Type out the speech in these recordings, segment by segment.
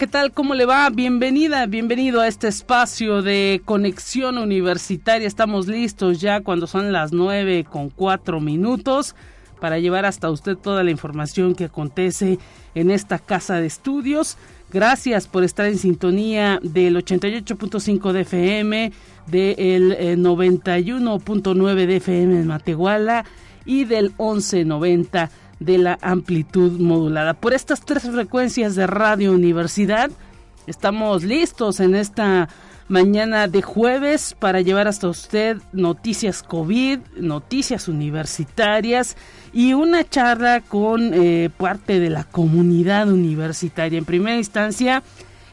¿Qué tal? ¿Cómo le va? Bienvenida, bienvenido a este espacio de conexión universitaria. Estamos listos ya cuando son las nueve con cuatro minutos para llevar hasta usted toda la información que acontece en esta casa de estudios. Gracias por estar en sintonía del 88.5 de FM, del 91.9 eh, de FM en Matehuala y del 1190 de la amplitud modulada. Por estas tres frecuencias de Radio Universidad, estamos listos en esta mañana de jueves para llevar hasta usted noticias COVID, noticias universitarias y una charla con eh, parte de la comunidad universitaria. En primera instancia,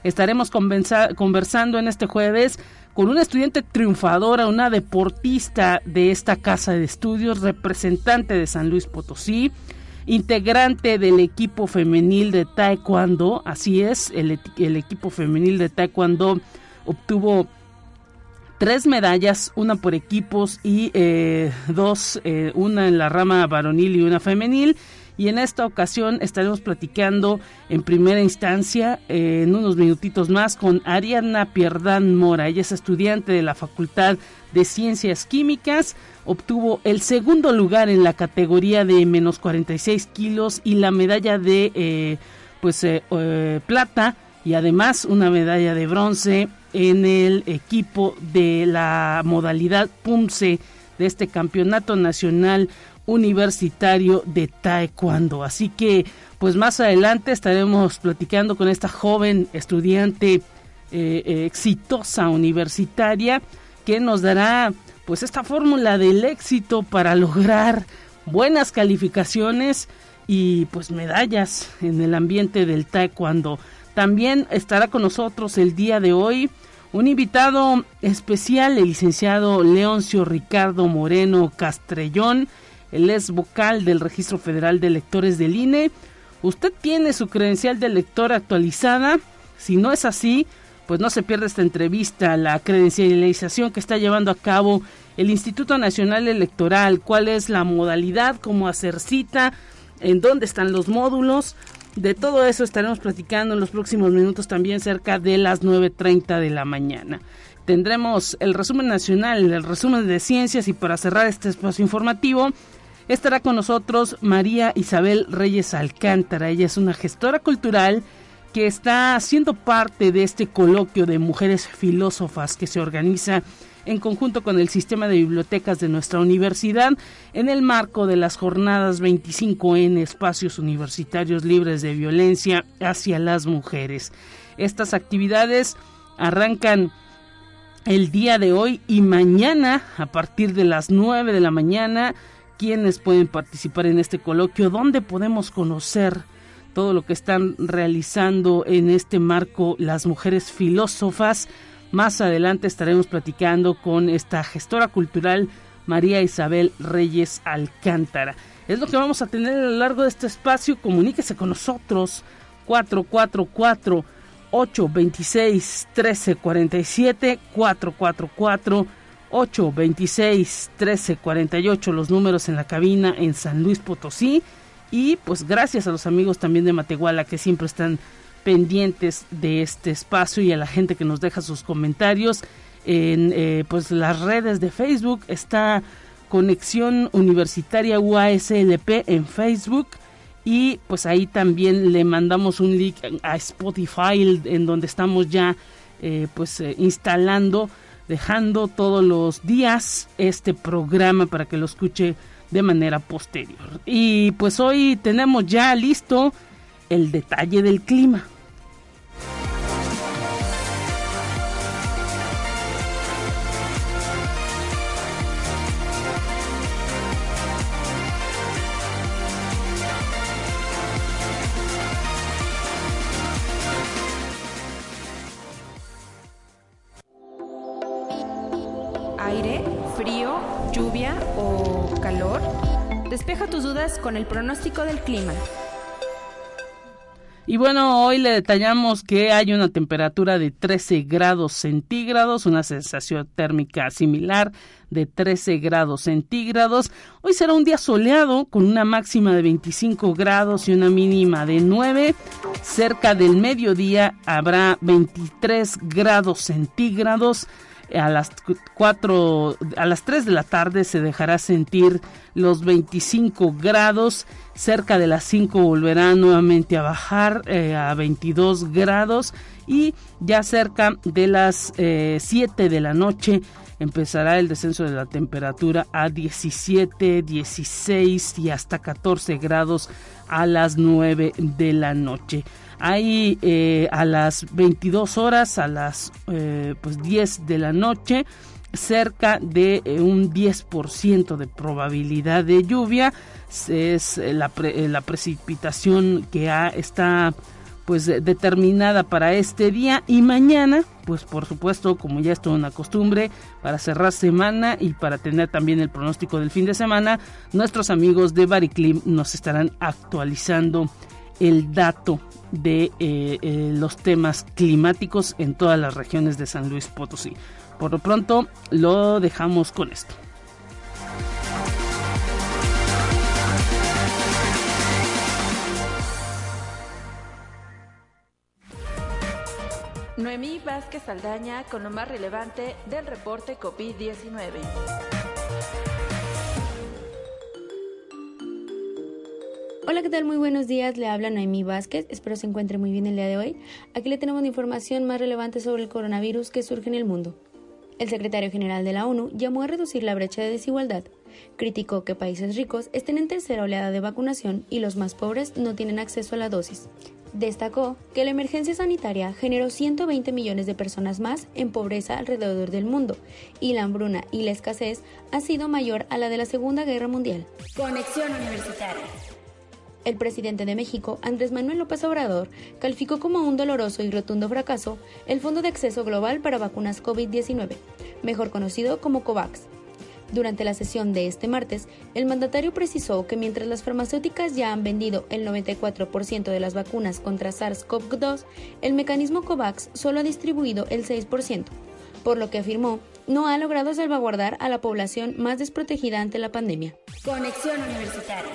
estaremos conversando en este jueves con una estudiante triunfadora, una deportista de esta casa de estudios, representante de San Luis Potosí, integrante del equipo femenil de Taekwondo, así es, el, equipo femenil de Taekwondo obtuvo tres medallas, una por equipos y eh, dos, eh, una en la rama varonil y una femenil. Y en esta ocasión estaremos platicando en primera instancia, eh, en unos minutitos más, con Ariana Pierdán Mora. Ella es estudiante de la Facultad de Ciencias Químicas obtuvo el segundo lugar en la categoría de menos 46 kilos y la medalla de eh, pues eh, plata y además una medalla de bronce en el equipo de la modalidad PUMSE de este campeonato nacional universitario de taekwondo. Así que pues más adelante estaremos platicando con esta joven estudiante exitosa universitaria que nos dará pues esta fórmula del éxito para lograr buenas calificaciones y pues medallas en el ambiente del taekwondo. También estará con nosotros el día de hoy un invitado especial, el licenciado Leoncio Ricardo Moreno Castrellón. Él es vocal del Registro Federal de Electores del INE. Usted tiene su credencial de lector actualizada. Si no es así, pues no se pierda esta entrevista, la credencialización que está llevando a cabo el Instituto Nacional Electoral, cuál es la modalidad, cómo hacer cita, en dónde están los módulos. De todo eso estaremos platicando en los próximos minutos también cerca de las 9.30 de la mañana. Tendremos el resumen nacional, el resumen de ciencias y para cerrar este espacio informativo estará con nosotros María Isabel Reyes Alcántara. Ella es una gestora cultural que está haciendo parte de este coloquio de mujeres filósofas que se organiza en conjunto con el sistema de bibliotecas de nuestra universidad en el marco de las jornadas 25N Espacios Universitarios Libres de Violencia hacia las Mujeres. Estas actividades arrancan el día de hoy y mañana a partir de las 9 de la mañana. ¿Quiénes pueden participar en este coloquio? ¿Dónde podemos conocer? todo lo que están realizando en este marco las mujeres filósofas. Más adelante estaremos platicando con esta gestora cultural María Isabel Reyes Alcántara. Es lo que vamos a tener a lo largo de este espacio. Comuníquese con nosotros 444 826 1347 444 826 1348 los números en la cabina en San Luis Potosí. Y pues gracias a los amigos también de Matehuala que siempre están pendientes de este espacio y a la gente que nos deja sus comentarios en eh, pues las redes de Facebook. Está Conexión Universitaria UASLP en Facebook. Y pues ahí también le mandamos un link a Spotify en donde estamos ya eh, pues eh, instalando dejando todos los días este programa para que lo escuche de manera posterior. Y pues hoy tenemos ya listo el detalle del clima. Lluvia o calor? Despeja tus dudas con el pronóstico del clima. Y bueno, hoy le detallamos que hay una temperatura de 13 grados centígrados, una sensación térmica similar de 13 grados centígrados. Hoy será un día soleado con una máxima de 25 grados y una mínima de 9. Cerca del mediodía habrá 23 grados centígrados a las 4, a las 3 de la tarde se dejará sentir los 25 grados, cerca de las 5 volverá nuevamente a bajar eh, a 22 grados y ya cerca de las 7 eh, de la noche empezará el descenso de la temperatura a 17, 16 y hasta 14 grados a las 9 de la noche. Hay eh, a las 22 horas, a las eh, pues 10 de la noche, cerca de eh, un 10% de probabilidad de lluvia. Es la, la precipitación que ha, está pues determinada para este día y mañana pues por supuesto como ya es toda una costumbre para cerrar semana y para tener también el pronóstico del fin de semana nuestros amigos de Bariclim nos estarán actualizando el dato de eh, eh, los temas climáticos en todas las regiones de San Luis Potosí. Por lo pronto lo dejamos con esto. Noemí Vázquez Saldaña con lo más relevante del reporte COVID-19. Hola, ¿qué tal? Muy buenos días. Le habla Noemí Vázquez. Espero se encuentre muy bien el día de hoy. Aquí le tenemos la información más relevante sobre el coronavirus que surge en el mundo. El secretario general de la ONU llamó a reducir la brecha de desigualdad. Criticó que países ricos estén en tercera oleada de vacunación y los más pobres no tienen acceso a la dosis. Destacó que la emergencia sanitaria generó 120 millones de personas más en pobreza alrededor del mundo y la hambruna y la escasez ha sido mayor a la de la Segunda Guerra Mundial. Conexión Universitaria. El presidente de México, Andrés Manuel López Obrador, calificó como un doloroso y rotundo fracaso el Fondo de Acceso Global para Vacunas COVID-19, mejor conocido como COVAX. Durante la sesión de este martes, el mandatario precisó que mientras las farmacéuticas ya han vendido el 94% de las vacunas contra SARS-CoV-2, el mecanismo COVAX solo ha distribuido el 6%, por lo que afirmó no ha logrado salvaguardar a la población más desprotegida ante la pandemia. Conexión Universitaria.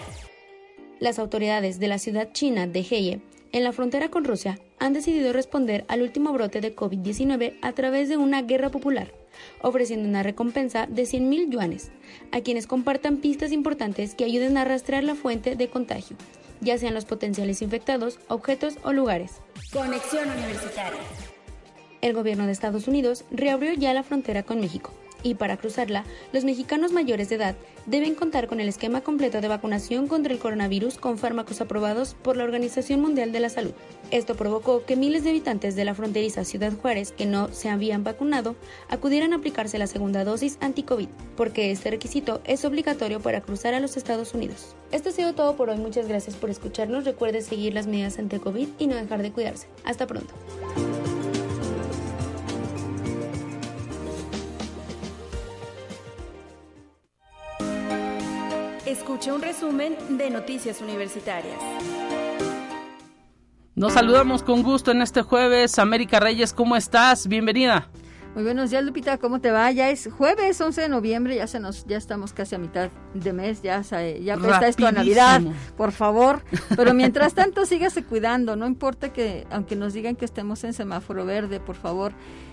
Las autoridades de la ciudad china de Heye, en la frontera con Rusia, han decidido responder al último brote de COVID-19 a través de una guerra popular, ofreciendo una recompensa de 100.000 yuanes a quienes compartan pistas importantes que ayuden a rastrear la fuente de contagio, ya sean los potenciales infectados, objetos o lugares. Conexión Universitaria. El gobierno de Estados Unidos reabrió ya la frontera con México y para cruzarla, los mexicanos mayores de edad deben contar con el esquema completo de vacunación contra el coronavirus con fármacos aprobados por la Organización Mundial de la Salud. Esto provocó que miles de habitantes de la fronteriza Ciudad Juárez que no se habían vacunado acudieran a aplicarse la segunda dosis anti-COVID, porque este requisito es obligatorio para cruzar a los Estados Unidos. Esto ha sido todo por hoy, muchas gracias por escucharnos, recuerde seguir las medidas ante COVID y no dejar de cuidarse. Hasta pronto. Escuche un resumen de Noticias Universitarias. Nos saludamos con gusto en este jueves. América Reyes, ¿cómo estás? Bienvenida. Muy buenos días, Lupita. ¿Cómo te va? Ya es jueves 11 de noviembre, ya se nos, ya estamos casi a mitad de mes, ya, ya está esto a Navidad, por favor. Pero mientras tanto, sígase cuidando. No importa que, aunque nos digan que estemos en semáforo verde, por favor,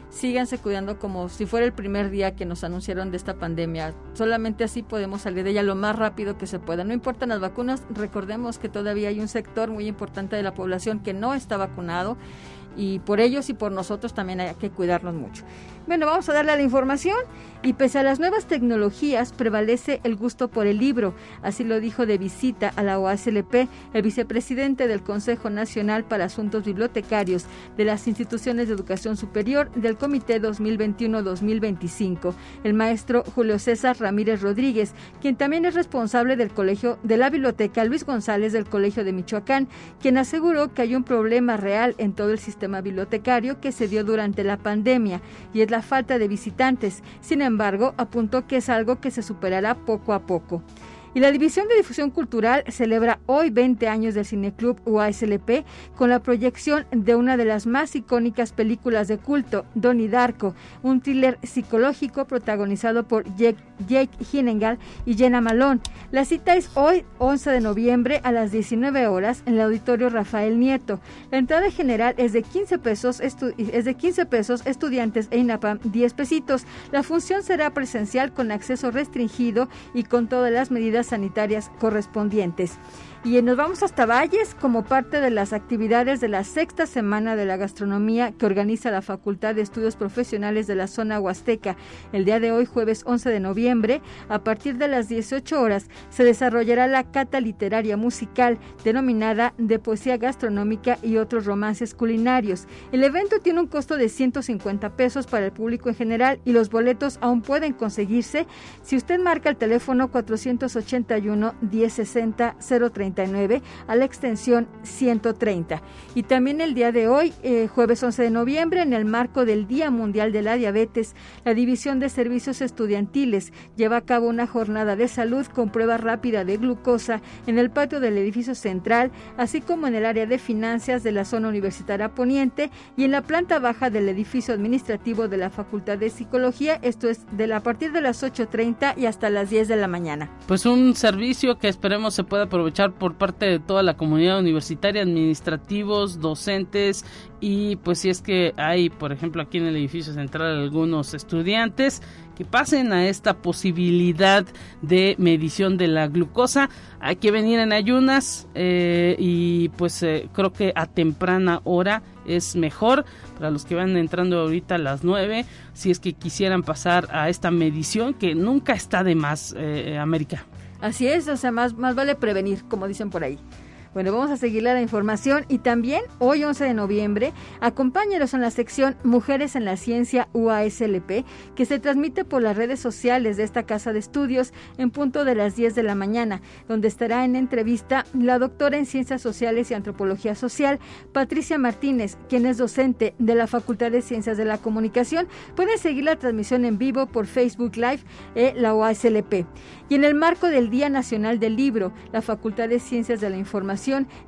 síganse cuidando como si fuera el primer día que nos anunciaron de esta pandemia. Solamente así podemos salir de ella lo más rápido que se pueda. No importan las vacunas, recordemos que todavía hay un sector muy importante de la población que no está vacunado y por ellos y por nosotros también hay que cuidarnos mucho. Bueno, vamos a darle a la información y pese a las nuevas tecnologías prevalece el gusto por el libro, así lo dijo de visita a la OASLP el vicepresidente del Consejo Nacional para Asuntos Bibliotecarios de las Instituciones de Educación Superior del Comité 2021-2025, el maestro Julio César Ramírez Rodríguez, quien también es responsable del Colegio de la Biblioteca Luis González del Colegio de Michoacán, quien aseguró que hay un problema real en todo el sistema sistema bibliotecario que se dio durante la pandemia y es la falta de visitantes. Sin embargo, apuntó que es algo que se superará poco a poco. Y la División de Difusión Cultural celebra hoy 20 años del Cineclub UASLP con la proyección de una de las más icónicas películas de culto, Donnie Darko, un thriller psicológico protagonizado por Jake, Jake y Jenna Malone. La cita es hoy, 11 de noviembre, a las 19 horas, en el Auditorio Rafael Nieto. La entrada general es de 15 pesos, es de 15 pesos estudiantes e INAPAM 10 pesitos. La función será presencial con acceso restringido y con todas las medidas sanitarias correspondientes. Y nos vamos hasta Valles como parte de las actividades de la sexta semana de la gastronomía que organiza la Facultad de Estudios Profesionales de la Zona Huasteca. El día de hoy, jueves 11 de noviembre, a partir de las 18 horas, se desarrollará la cata literaria musical denominada de poesía gastronómica y otros romances culinarios. El evento tiene un costo de 150 pesos para el público en general y los boletos aún pueden conseguirse si usted marca el teléfono 481 1060 030 a la extensión 130. Y también el día de hoy, eh, jueves 11 de noviembre, en el marco del Día Mundial de la Diabetes, la División de Servicios Estudiantiles lleva a cabo una jornada de salud con prueba rápida de glucosa en el patio del edificio central, así como en el área de finanzas de la zona universitaria poniente y en la planta baja del edificio administrativo de la Facultad de Psicología. Esto es de la, a partir de las 8.30 y hasta las 10 de la mañana. Pues un servicio que esperemos se pueda aprovechar por parte de toda la comunidad universitaria, administrativos, docentes y pues si es que hay, por ejemplo, aquí en el edificio central algunos estudiantes que pasen a esta posibilidad de medición de la glucosa. Hay que venir en ayunas eh, y pues eh, creo que a temprana hora es mejor para los que van entrando ahorita a las 9 si es que quisieran pasar a esta medición que nunca está de más eh, América. Así es, o sea, más, más vale prevenir, como dicen por ahí. Bueno, vamos a seguirle la información y también hoy 11 de noviembre, acompáñenos en la sección Mujeres en la Ciencia UASLP, que se transmite por las redes sociales de esta casa de estudios en punto de las 10 de la mañana, donde estará en entrevista la doctora en Ciencias Sociales y Antropología Social, Patricia Martínez, quien es docente de la Facultad de Ciencias de la Comunicación. Pueden seguir la transmisión en vivo por Facebook Live e la UASLP. Y en el marco del Día Nacional del Libro, la Facultad de Ciencias de la Información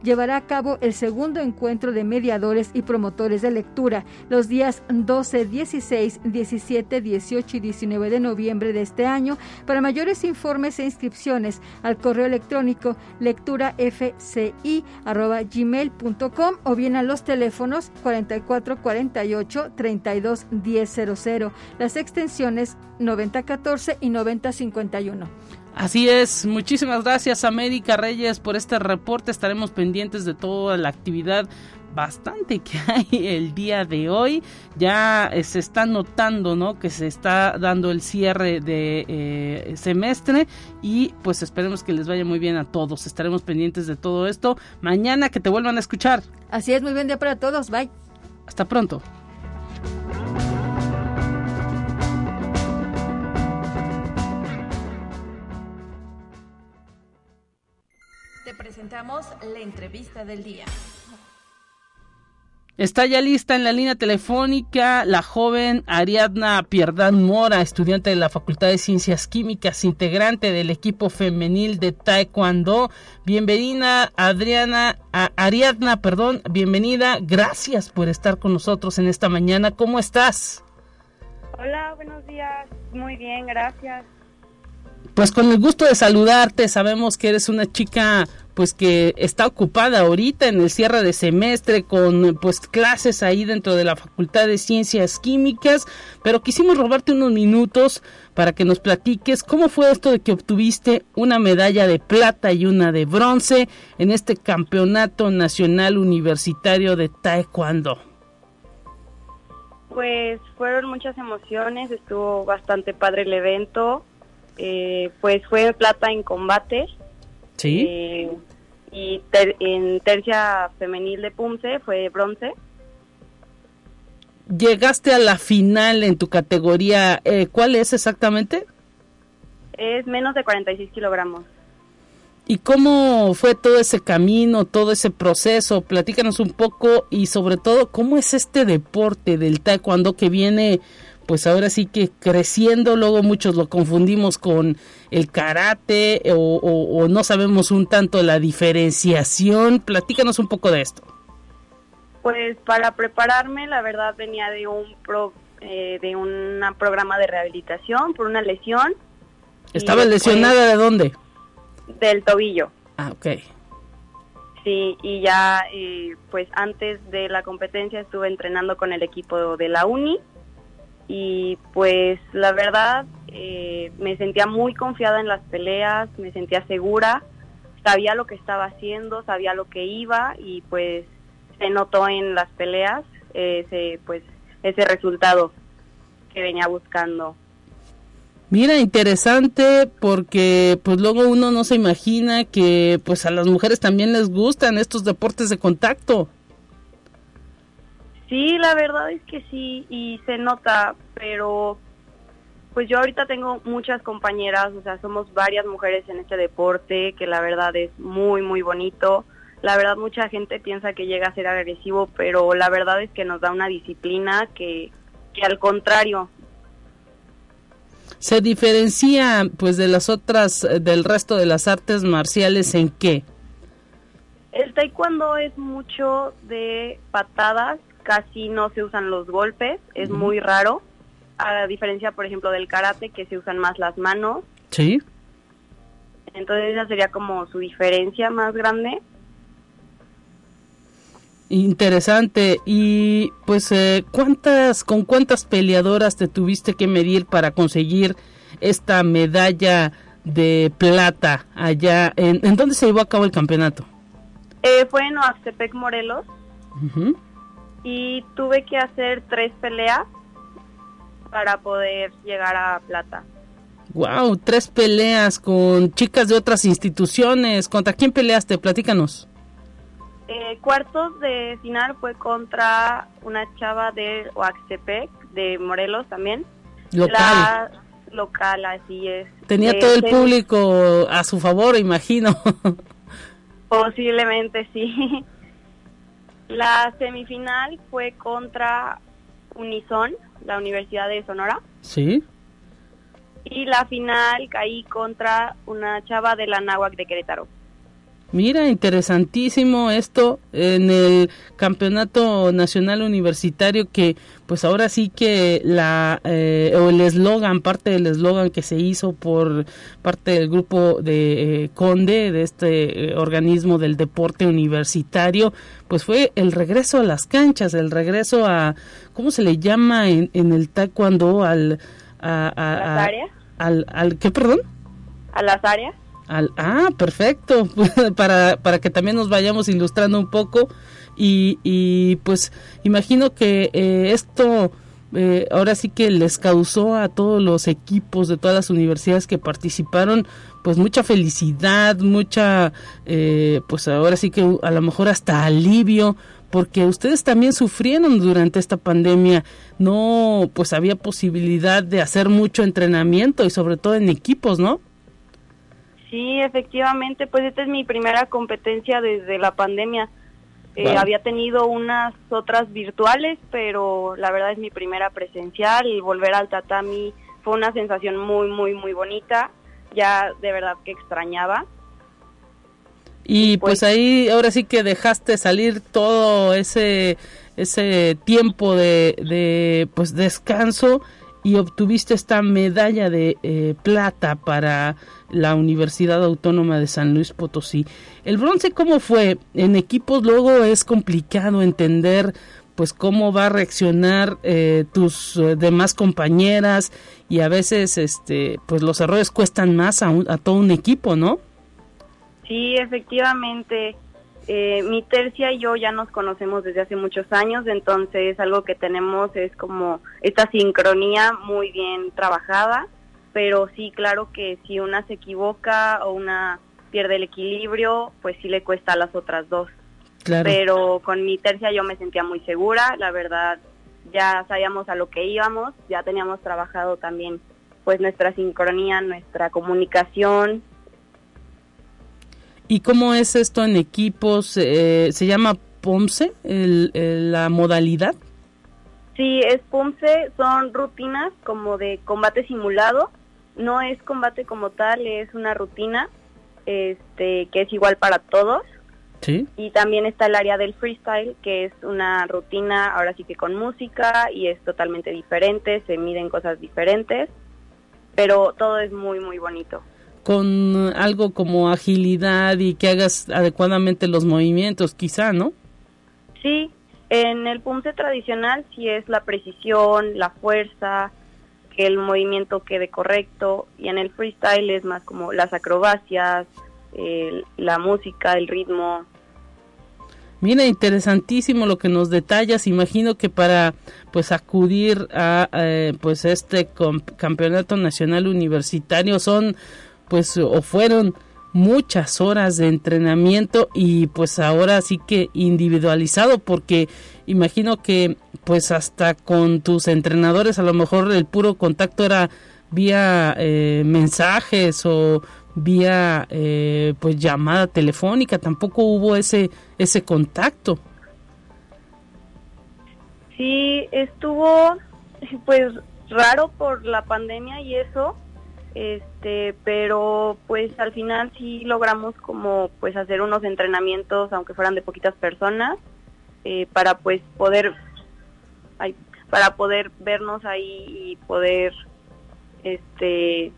llevará a cabo el segundo encuentro de mediadores y promotores de lectura los días 12, 16, 17, 18 y 19 de noviembre de este año. Para mayores informes e inscripciones al correo electrónico lecturafci@gmail.com o bien a los teléfonos 4448 32 1000, las extensiones 9014 y 9051. Así es, muchísimas gracias América Reyes por este reporte. Estaremos pendientes de toda la actividad bastante que hay el día de hoy. Ya eh, se está notando, ¿no? Que se está dando el cierre de eh, semestre y pues esperemos que les vaya muy bien a todos. Estaremos pendientes de todo esto. Mañana que te vuelvan a escuchar. Así es, muy buen día para todos. Bye. Hasta pronto. Presentamos la entrevista del día. Está ya lista en la línea telefónica la joven Ariadna Pierdán Mora, estudiante de la Facultad de Ciencias Químicas, integrante del equipo femenil de Taekwondo. Bienvenida, Adriana, Ariadna, perdón, bienvenida. Gracias por estar con nosotros en esta mañana. ¿Cómo estás? Hola, buenos días. Muy bien, gracias. Pues con el gusto de saludarte, sabemos que eres una chica pues que está ocupada ahorita en el cierre de semestre con pues clases ahí dentro de la Facultad de Ciencias Químicas, pero quisimos robarte unos minutos para que nos platiques cómo fue esto de que obtuviste una medalla de plata y una de bronce en este Campeonato Nacional Universitario de Taekwondo. Pues fueron muchas emociones, estuvo bastante padre el evento, eh, pues fue plata en combate Sí. Eh, y en tercia femenil de Pumse fue bronce. Llegaste a la final en tu categoría, eh, ¿cuál es exactamente? Es menos de 46 kilogramos. ¿Y cómo fue todo ese camino, todo ese proceso? Platícanos un poco y sobre todo, ¿cómo es este deporte del taekwondo que viene, pues ahora sí que creciendo? Luego muchos lo confundimos con el karate o, no sabemos un tanto la diferenciación. Platícanos un poco de esto. Pues para prepararme, la verdad venía de un pro, eh, de un programa de rehabilitación por una lesión. ¿Estaba lesionada de dónde? Del tobillo. Ah, ok. Sí, y ya eh, pues antes de la competencia estuve entrenando con el equipo de la uni y pues la verdad eh, me sentía muy confiada en las peleas, me sentía segura, sabía lo que estaba haciendo, sabía lo que iba y pues se notó en las peleas ese pues ese resultado que venía buscando. Mira, interesante porque pues luego uno no se imagina que pues a las mujeres también les gustan estos deportes de contacto. Sí, la verdad es que sí y se nota, pero pues yo ahorita tengo muchas compañeras, o sea, somos varias mujeres en este deporte que la verdad es muy muy bonito. La verdad mucha gente piensa que llega a ser agresivo, pero la verdad es que nos da una disciplina que, que al contrario se diferencia pues de las otras eh, del resto de las artes marciales en qué? El taekwondo es mucho de patadas, casi no se usan los golpes, es muy raro. A diferencia, por ejemplo, del karate, que se usan más las manos. Sí. Entonces esa sería como su diferencia más grande. Interesante. Y pues, eh, ¿cuántas, con cuántas peleadoras te tuviste que medir para conseguir esta medalla de plata allá? ¿En, ¿en dónde se llevó a cabo el campeonato? Eh, fue en Oaxtepec, Morelos. Y tuve que hacer tres peleas para poder llegar a plata. Wow, tres peleas con chicas de otras instituciones. ¿Contra quién peleaste? Platícanos. Eh, cuartos de final fue contra una chava de Oaxtepec, de Morelos también. Local. local, así es. Tenía todo el público a su favor, imagino. Posiblemente sí. La semifinal fue contra Unison, la Universidad de Sonora. Sí. Y la final caí contra una chava de la Náhuac de Querétaro. Mira, interesantísimo esto en el Campeonato Nacional Universitario que pues ahora sí que la eh, o el eslogan, parte del eslogan que se hizo por parte del grupo de eh, Conde, de este eh, organismo del deporte universitario, pues fue el regreso a las canchas, el regreso a, ¿cómo se le llama en, en el taekwondo? Al, a, a, áreas? Al, al, ¿qué, perdón? A las áreas ah, perfecto, para, para que también nos vayamos ilustrando un poco y, y pues imagino que eh, esto eh, ahora sí que les causó a todos los equipos de todas las universidades que participaron pues mucha felicidad, mucha eh, pues ahora sí que a lo mejor hasta alivio porque ustedes también sufrieron durante esta pandemia, no pues había posibilidad de hacer mucho entrenamiento y sobre todo en equipos, ¿no? Sí, efectivamente, pues esta es mi primera competencia desde la pandemia. Eh, había tenido unas otras virtuales, pero la verdad es mi primera presencial y volver al tatami fue una sensación muy, muy, muy bonita. Ya de verdad que extrañaba. Y pues, pues ahí ahora sí que dejaste salir todo ese ese tiempo de, de pues descanso y obtuviste esta medalla de eh, plata para la Universidad Autónoma de San Luis Potosí. El bronce, ¿cómo fue? En equipos luego es complicado entender pues cómo va a reaccionar eh, tus eh, demás compañeras y a veces este pues los errores cuestan más a, a todo un equipo, ¿no? Sí, efectivamente. Eh, mi tercia y yo ya nos conocemos desde hace muchos años, entonces algo que tenemos es como esta sincronía muy bien trabajada, pero sí, claro que si una se equivoca o una pierde el equilibrio, pues sí le cuesta a las otras dos. Pero con mi tercia yo me sentía muy segura, la verdad ya sabíamos a lo que íbamos, ya teníamos trabajado también pues nuestra sincronía, nuestra comunicación ¿Y cómo es esto en equipos? Eh, ¿Se llama POMSE la modalidad? Sí, es POMSE, son rutinas como de combate simulado. No es combate como tal, es una rutina este, que es igual para todos. Sí. Y también está el área del freestyle, que es una rutina ahora sí que con música y es totalmente diferente, se miden cosas diferentes, pero todo es muy, muy bonito con algo como agilidad y que hagas adecuadamente los movimientos, quizá, ¿no? Sí, en el punce tradicional sí es la precisión, la fuerza, que el movimiento quede correcto, y en el freestyle es más como las acrobacias, la música, el ritmo. Mira, interesantísimo lo que nos detallas. Imagino que para pues acudir a eh, pues este campeonato nacional universitario son pues o fueron muchas horas de entrenamiento y pues ahora sí que individualizado porque imagino que pues hasta con tus entrenadores a lo mejor el puro contacto era vía eh, mensajes o vía eh, pues llamada telefónica tampoco hubo ese ese contacto. Sí estuvo pues raro por la pandemia y eso este pero pues al final sí logramos como pues hacer unos entrenamientos aunque fueran de poquitas personas eh, para pues poder para poder vernos ahí y poder este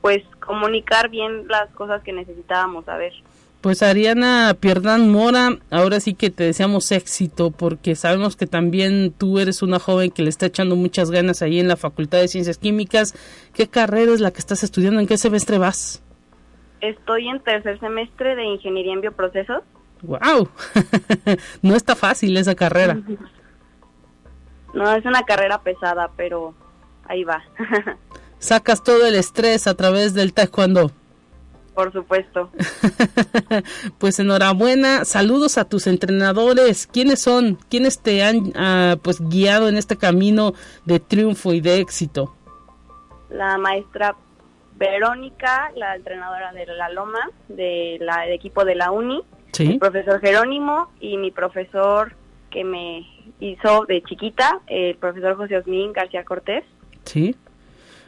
pues comunicar bien las cosas que necesitábamos saber pues Ariana Pierdán Mora, ahora sí que te deseamos éxito porque sabemos que también tú eres una joven que le está echando muchas ganas ahí en la Facultad de Ciencias Químicas. ¿Qué carrera es la que estás estudiando? ¿En qué semestre vas? Estoy en tercer semestre de Ingeniería en Bioprocesos. ¡Wow! no está fácil esa carrera. No, es una carrera pesada, pero ahí va. Sacas todo el estrés a través del taekwondo. Por supuesto. pues enhorabuena, saludos a tus entrenadores. ¿Quiénes son? ¿Quiénes te han ah, pues guiado en este camino de triunfo y de éxito? La maestra Verónica, la entrenadora de la Loma, de la, del equipo de la Uni, el profesor Jerónimo y mi profesor que me hizo de chiquita, el profesor José Osmín García Cortés. Sí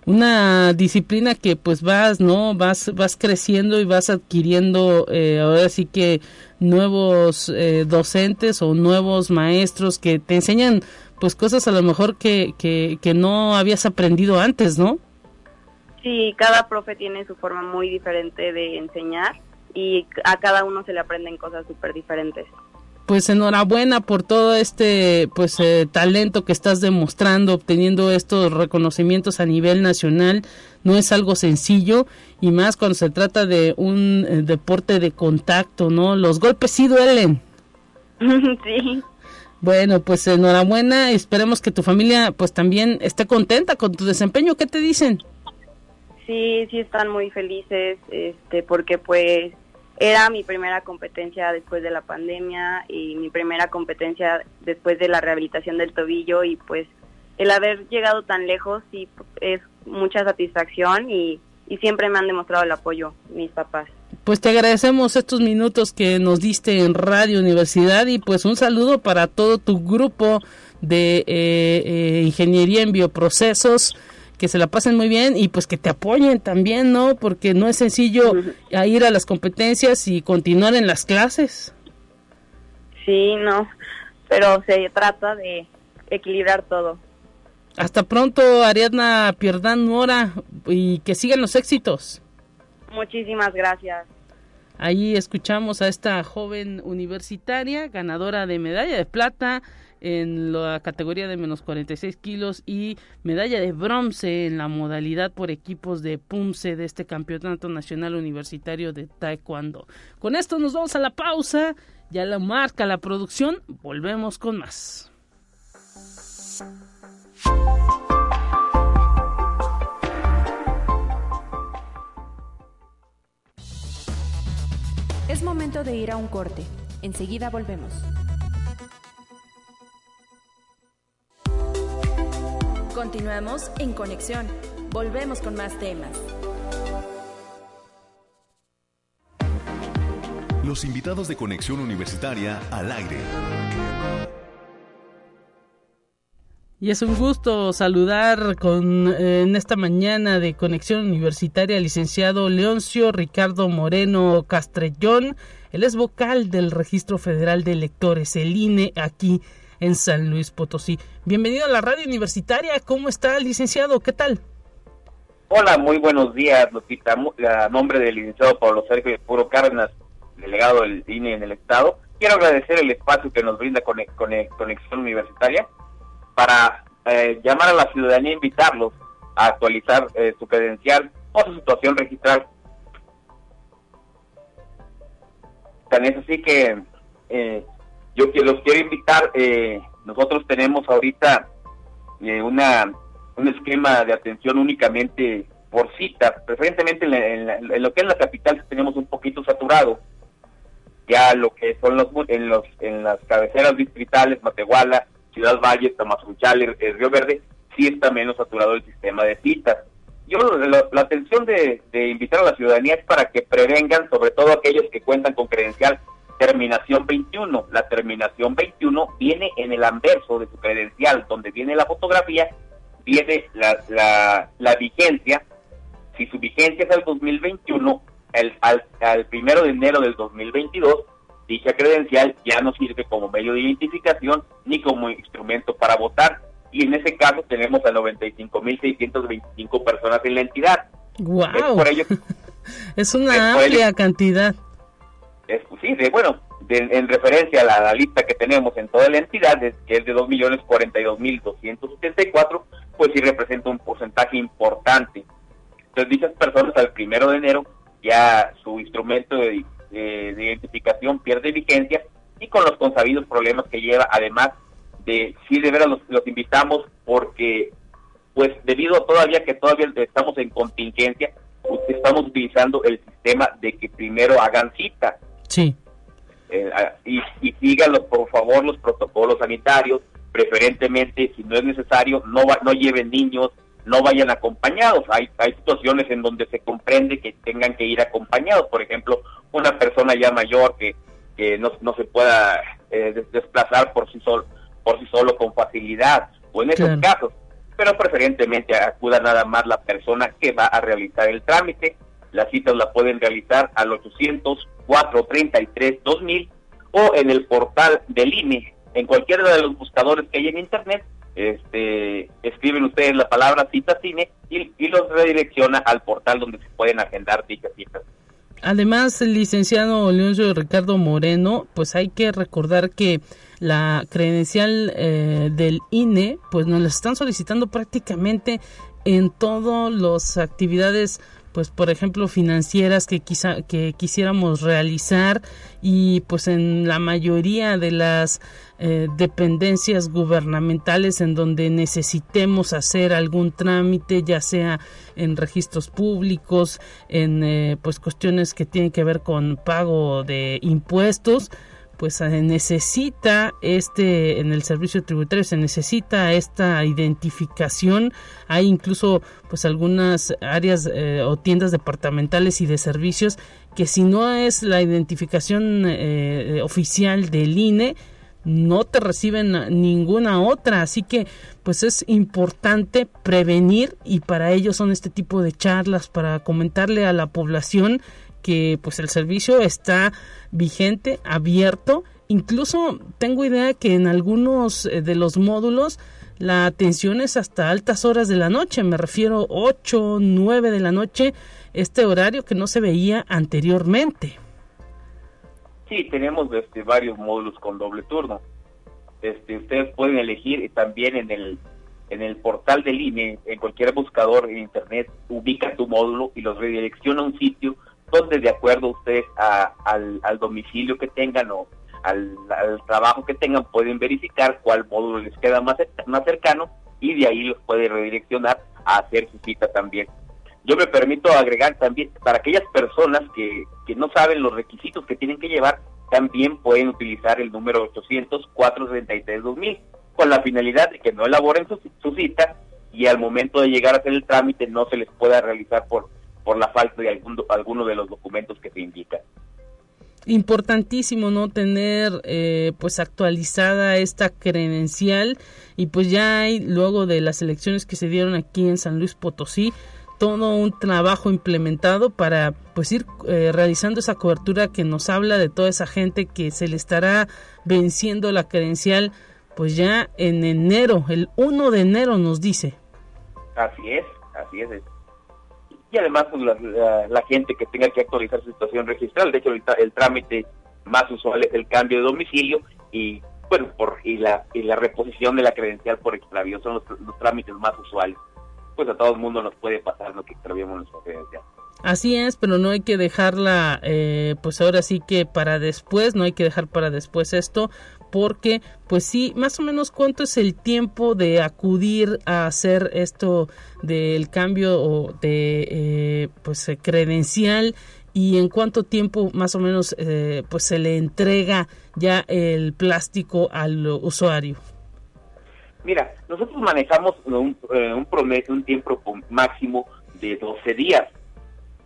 una disciplina que pues vas no vas vas creciendo y vas adquiriendo eh, ahora sí que nuevos eh, docentes o nuevos maestros que te enseñan pues cosas a lo mejor que, que, que no habías aprendido antes no sí cada profe tiene su forma muy diferente de enseñar y a cada uno se le aprenden cosas súper diferentes pues enhorabuena por todo este pues eh, talento que estás demostrando obteniendo estos reconocimientos a nivel nacional. No es algo sencillo y más cuando se trata de un eh, deporte de contacto no los golpes sí duelen. Sí. Bueno pues enhorabuena esperemos que tu familia pues también esté contenta con tu desempeño. Qué te dicen sí sí están muy felices este porque pues era mi primera competencia después de la pandemia y mi primera competencia después de la rehabilitación del tobillo y pues el haber llegado tan lejos sí es mucha satisfacción y, y siempre me han demostrado el apoyo mis papás. Pues te agradecemos estos minutos que nos diste en Radio Universidad y pues un saludo para todo tu grupo de eh, eh, ingeniería en bioprocesos que se la pasen muy bien y pues que te apoyen también, ¿no? Porque no es sencillo ir a las competencias y continuar en las clases. Sí, no, pero se trata de equilibrar todo. Hasta pronto, Ariadna Pierdán Mora, y que sigan los éxitos. Muchísimas gracias. Ahí escuchamos a esta joven universitaria, ganadora de medalla de plata en la categoría de menos 46 kilos y medalla de bronce en la modalidad por equipos de PUMSE de este Campeonato Nacional Universitario de Taekwondo. Con esto nos vamos a la pausa, ya la marca la producción, volvemos con más. Es momento de ir a un corte. Enseguida volvemos. Continuamos en conexión. Volvemos con más temas. los invitados de Conexión Universitaria al aire. Y es un gusto saludar con, eh, en esta mañana de Conexión Universitaria al licenciado Leoncio Ricardo Moreno Castrellón. Él es vocal del Registro Federal de Electores, el INE, aquí en San Luis Potosí. Bienvenido a la radio universitaria. ¿Cómo está, licenciado? ¿Qué tal? Hola, muy buenos días, Lupita. A nombre del licenciado Pablo Sergio Puro Cárdenas, delegado del INE en el Estado, quiero agradecer el espacio que nos brinda Conexión Universitaria para eh, llamar a la ciudadanía e invitarlos a actualizar eh, su credencial o su situación registral. Tan es así que eh, yo los quiero invitar, nosotros tenemos ahorita una un esquema de atención únicamente por cita, preferentemente en, lo que es la capital tenemos un poquito saturado, ya lo que son los en los en las cabeceras distritales, Matehuala, Ciudad Valle, Tamazunchal, el Río Verde, sí está menos saturado el sistema de citas. Yo la, atención de, invitar a la ciudadanía es para que prevengan, sobre todo aquellos que cuentan con credencial terminación 21. La terminación 21 viene en el anverso de su credencial, donde viene la fotografía, viene la, la, la vigencia. Si su vigencia es al 2021, el, al, al primero de enero del 2022, dicha credencial ya no sirve como medio de identificación ni como instrumento para votar. Y en ese caso tenemos a 95.625 personas en la entidad. ¡Wow! Es, por ello, es una amplia cantidad. Sí, de, bueno, en referencia a la, lista que tenemos en toda la entidad, que es de 2.042.274, pues sí representa un porcentaje importante. Entonces, dichas personas al primero de enero ya su instrumento de de, identificación pierde vigencia y con los consabidos problemas que lleva, además de, sí de veras los, los invitamos porque, pues debido todavía que todavía estamos en contingencia, estamos utilizando el sistema de que primero hagan cita. Sí. Eh, y, y síganlos, por favor, los protocolos sanitarios, preferentemente, si no es necesario, no, no lleven niños, no vayan acompañados. Hay, hay situaciones en donde se comprende que tengan que ir acompañados. Por ejemplo, una persona ya mayor que, que no, no se pueda eh, desplazar por sí, solo, por sí solo con facilidad. O en esos casos. Pero preferentemente acuda nada más la persona que va a realizar el trámite. Las citas la pueden realizar al 800 433 2000 o en el portal del INE, en cualquiera de los buscadores que hay en Internet este, escriben ustedes la palabra cita cine y, y, los redirecciona al portal donde se pueden agendar dichas citas. Además, el licenciado Leoncio Ricardo Moreno, pues hay que recordar que la credencial eh, del INE, pues nos la están solicitando prácticamente en todas las actividades pues por ejemplo financieras que quizá que quisiéramos realizar y pues en la mayoría de las eh, dependencias gubernamentales en donde necesitemos hacer algún trámite ya sea en registros públicos en eh, pues cuestiones que tienen que ver con pago de impuestos pues eh, necesita este en el servicio tributario se necesita esta identificación. Hay incluso pues algunas áreas eh, o tiendas departamentales y de servicios que si no es la identificación eh, oficial del INE no te reciben ninguna otra. Así que pues es importante prevenir y para ello son este tipo de charlas para comentarle a la población que pues el servicio está vigente, abierto. Incluso tengo idea que en algunos eh, de los módulos la atención es hasta altas horas de la noche, me refiero 8, 9 de la noche, este horario que no se veía anteriormente. Sí, tenemos este, varios módulos con doble turno. Este, ustedes pueden elegir también en el en el portal del INE, en cualquier buscador en internet, ubica tu módulo y los redirecciona a un sitio donde de acuerdo ustedes al, domicilio que tengan o al, trabajo que tengan pueden verificar cuál módulo les queda más, más cercano y de ahí los puede redireccionar a hacer su cita también. Yo me permito agregar también, para aquellas personas que, que no saben los requisitos que tienen que llevar, también pueden utilizar el número 800-433-2000 con la finalidad de que no elaboren su, su cita y al momento de llegar a hacer el trámite no se les pueda realizar por por la falta de algún, alguno de los documentos que se indican. importantísimo no tener eh, pues actualizada esta credencial y pues ya hay luego de las elecciones que se dieron aquí en San Luis Potosí todo un trabajo implementado para pues ir eh, realizando esa cobertura que nos habla de toda esa gente que se le estará venciendo la credencial pues ya en enero, el 1 de enero nos dice. Así es, así es. Y además pues, la, gente que tenga que actualizar su situación registral, de hecho el, trámite más usual es el cambio de domicilio y bueno, por y la y la reposición de la credencial por extravío. Son los trámites más usuales. Pues a todo el mundo nos puede pasar lo que extraviamos nuestra credencial. Así es, pero no hay que dejarla, eh, pues ahora sí que para después, no hay que dejar para después esto, porque pues sí, más o menos cuánto es el tiempo de acudir a hacer esto del cambio o de eh, pues eh, credencial y en cuánto tiempo más o menos pues se le entrega ya el plástico al usuario. Mira, nosotros manejamos un, eh, un promedio, un tiempo máximo de 12 días.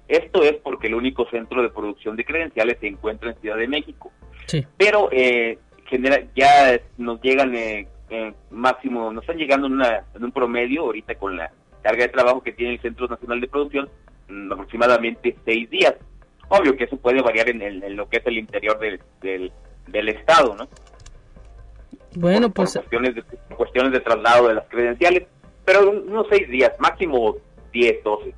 Esto es porque el único centro de producción de credenciales se encuentra en Ciudad de México. Sí. Pero eh, genera, ya nos llegan eh, máximo, nos están llegando en, una, en, un promedio ahorita con la carga de trabajo que tiene el Centro Nacional de Producción, mm, aproximadamente seis días. Obvio que eso puede variar en, en lo que es el interior del, del, del estado, ¿no? Bueno, pues... cuestiones, de, cuestiones de traslado de las credenciales, pero unos seis días, máximo diez, doce.